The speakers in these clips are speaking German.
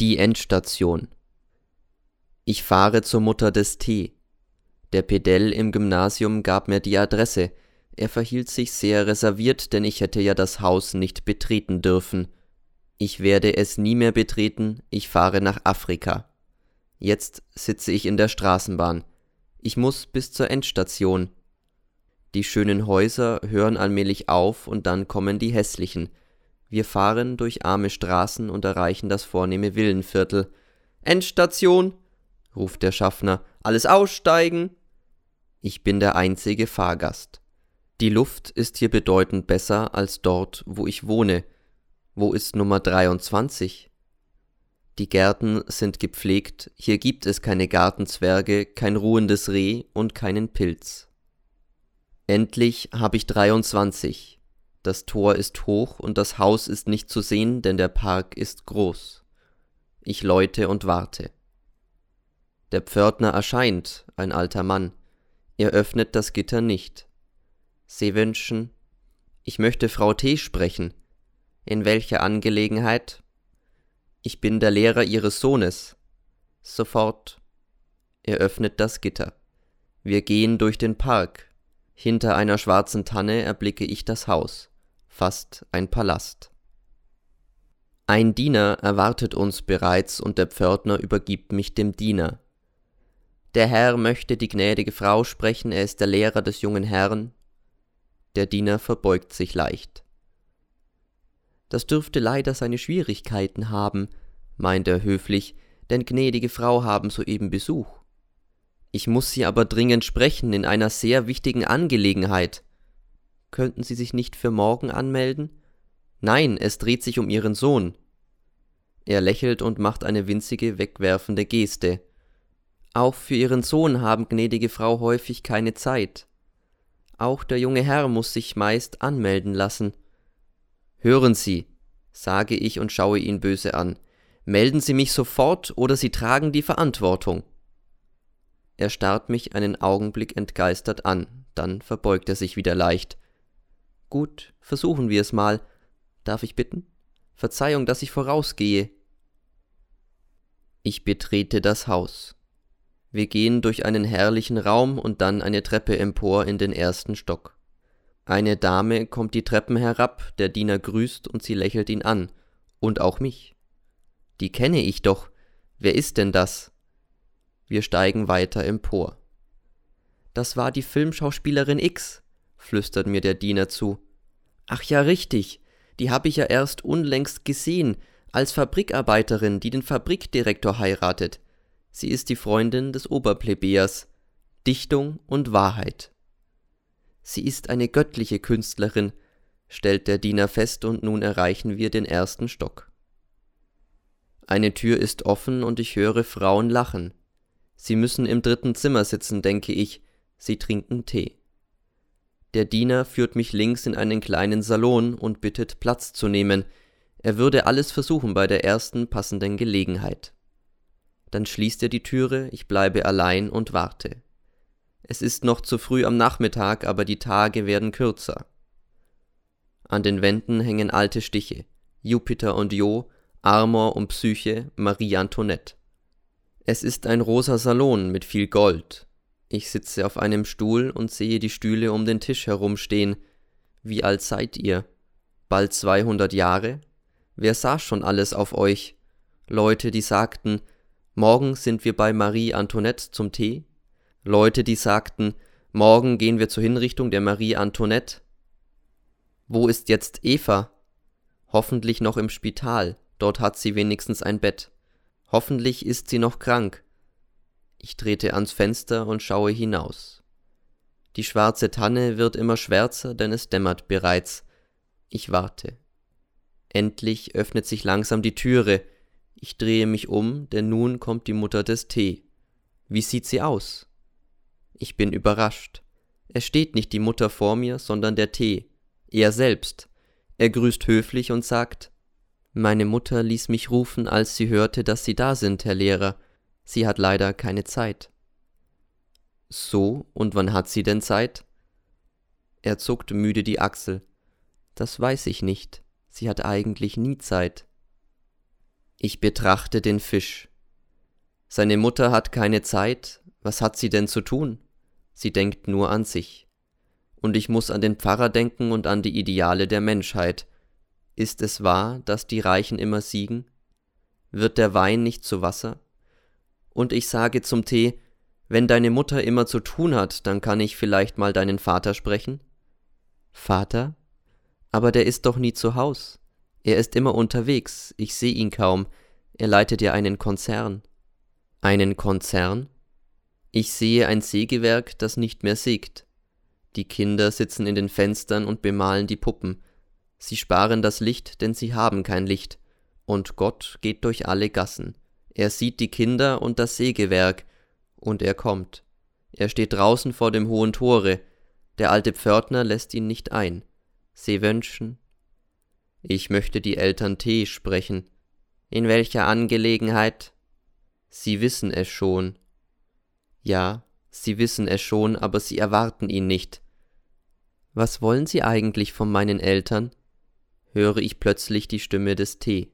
Die Endstation. Ich fahre zur Mutter des T. Der Pedell im Gymnasium gab mir die Adresse. Er verhielt sich sehr reserviert, denn ich hätte ja das Haus nicht betreten dürfen. Ich werde es nie mehr betreten, ich fahre nach Afrika. Jetzt sitze ich in der Straßenbahn. Ich muss bis zur Endstation. Die schönen Häuser hören allmählich auf und dann kommen die hässlichen. Wir fahren durch arme Straßen und erreichen das vornehme Villenviertel. Endstation, ruft der Schaffner. Alles aussteigen. Ich bin der einzige Fahrgast. Die Luft ist hier bedeutend besser als dort, wo ich wohne. Wo ist Nummer 23? Die Gärten sind gepflegt, hier gibt es keine Gartenzwerge, kein ruhendes Reh und keinen Pilz. Endlich habe ich 23. Das Tor ist hoch und das Haus ist nicht zu sehen, denn der Park ist groß. Ich läute und warte. Der Pförtner erscheint, ein alter Mann. Er öffnet das Gitter nicht. Sie wünschen, ich möchte Frau T. sprechen. In welcher Angelegenheit? Ich bin der Lehrer Ihres Sohnes. Sofort. Er öffnet das Gitter. Wir gehen durch den Park. Hinter einer schwarzen Tanne erblicke ich das Haus fast ein Palast. Ein Diener erwartet uns bereits und der Pförtner übergibt mich dem Diener. Der Herr möchte die gnädige Frau sprechen, er ist der Lehrer des jungen Herrn. Der Diener verbeugt sich leicht. Das dürfte leider seine Schwierigkeiten haben, meint er höflich, denn gnädige Frau haben soeben Besuch. Ich muss sie aber dringend sprechen in einer sehr wichtigen Angelegenheit. Könnten Sie sich nicht für morgen anmelden? Nein, es dreht sich um Ihren Sohn. Er lächelt und macht eine winzige, wegwerfende Geste. Auch für Ihren Sohn haben gnädige Frau häufig keine Zeit. Auch der junge Herr muss sich meist anmelden lassen. Hören Sie, sage ich und schaue ihn böse an, melden Sie mich sofort oder Sie tragen die Verantwortung. Er starrt mich einen Augenblick entgeistert an, dann verbeugt er sich wieder leicht. Gut, versuchen wir es mal. Darf ich bitten? Verzeihung, dass ich vorausgehe. Ich betrete das Haus. Wir gehen durch einen herrlichen Raum und dann eine Treppe empor in den ersten Stock. Eine Dame kommt die Treppen herab, der Diener grüßt und sie lächelt ihn an, und auch mich. Die kenne ich doch. Wer ist denn das? Wir steigen weiter empor. Das war die Filmschauspielerin X, flüstert mir der Diener zu. Ach ja, richtig, die habe ich ja erst unlängst gesehen, als Fabrikarbeiterin, die den Fabrikdirektor heiratet. Sie ist die Freundin des Oberplebejers. Dichtung und Wahrheit. Sie ist eine göttliche Künstlerin, stellt der Diener fest, und nun erreichen wir den ersten Stock. Eine Tür ist offen und ich höre Frauen lachen. Sie müssen im dritten Zimmer sitzen, denke ich, sie trinken Tee. Der Diener führt mich links in einen kleinen Salon und bittet Platz zu nehmen, er würde alles versuchen bei der ersten passenden Gelegenheit. Dann schließt er die Türe, ich bleibe allein und warte. Es ist noch zu früh am Nachmittag, aber die Tage werden kürzer. An den Wänden hängen alte Stiche, Jupiter und Jo, Amor und Psyche, Marie Antoinette. Es ist ein rosa Salon mit viel Gold, ich sitze auf einem Stuhl und sehe die Stühle um den Tisch herumstehen. Wie alt seid ihr? Bald zweihundert Jahre? Wer sah schon alles auf euch? Leute, die sagten, morgen sind wir bei Marie Antoinette zum Tee? Leute, die sagten, morgen gehen wir zur Hinrichtung der Marie Antoinette? Wo ist jetzt Eva? Hoffentlich noch im Spital, dort hat sie wenigstens ein Bett. Hoffentlich ist sie noch krank, ich trete ans Fenster und schaue hinaus. Die schwarze Tanne wird immer schwärzer, denn es dämmert bereits. Ich warte. Endlich öffnet sich langsam die Türe. Ich drehe mich um, denn nun kommt die Mutter des Tee. Wie sieht sie aus? Ich bin überrascht. Es steht nicht die Mutter vor mir, sondern der Tee. Er selbst. Er grüßt höflich und sagt Meine Mutter ließ mich rufen, als sie hörte, dass Sie da sind, Herr Lehrer. Sie hat leider keine Zeit. So, und wann hat sie denn Zeit? Er zuckt müde die Achsel. Das weiß ich nicht. Sie hat eigentlich nie Zeit. Ich betrachte den Fisch. Seine Mutter hat keine Zeit, was hat sie denn zu tun? Sie denkt nur an sich. Und ich muss an den Pfarrer denken und an die Ideale der Menschheit. Ist es wahr, dass die Reichen immer siegen? Wird der Wein nicht zu Wasser? Und ich sage zum Tee, wenn deine Mutter immer zu tun hat, dann kann ich vielleicht mal deinen Vater sprechen? Vater? Aber der ist doch nie zu Haus. Er ist immer unterwegs, ich seh ihn kaum, er leitet ja einen Konzern. Einen Konzern? Ich sehe ein Sägewerk, das nicht mehr sägt. Die Kinder sitzen in den Fenstern und bemalen die Puppen. Sie sparen das Licht, denn sie haben kein Licht. Und Gott geht durch alle Gassen. Er sieht die Kinder und das Sägewerk, und er kommt. Er steht draußen vor dem hohen Tore. Der alte Pförtner lässt ihn nicht ein. Sie wünschen. Ich möchte die Eltern T sprechen. In welcher Angelegenheit? Sie wissen es schon. Ja, Sie wissen es schon, aber Sie erwarten ihn nicht. Was wollen Sie eigentlich von meinen Eltern? höre ich plötzlich die Stimme des T.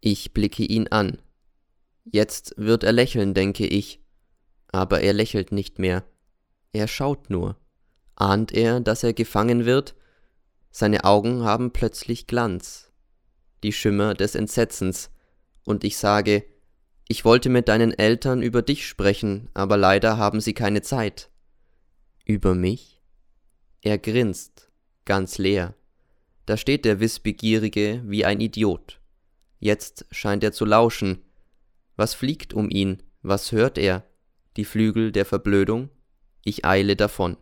Ich blicke ihn an. Jetzt wird er lächeln, denke ich, aber er lächelt nicht mehr. Er schaut nur. Ahnt er, dass er gefangen wird? Seine Augen haben plötzlich Glanz, die Schimmer des Entsetzens, und ich sage, ich wollte mit deinen Eltern über dich sprechen, aber leider haben sie keine Zeit. Über mich? Er grinst, ganz leer. Da steht der Wissbegierige wie ein Idiot. Jetzt scheint er zu lauschen. Was fliegt um ihn? Was hört er? Die Flügel der Verblödung? Ich eile davon.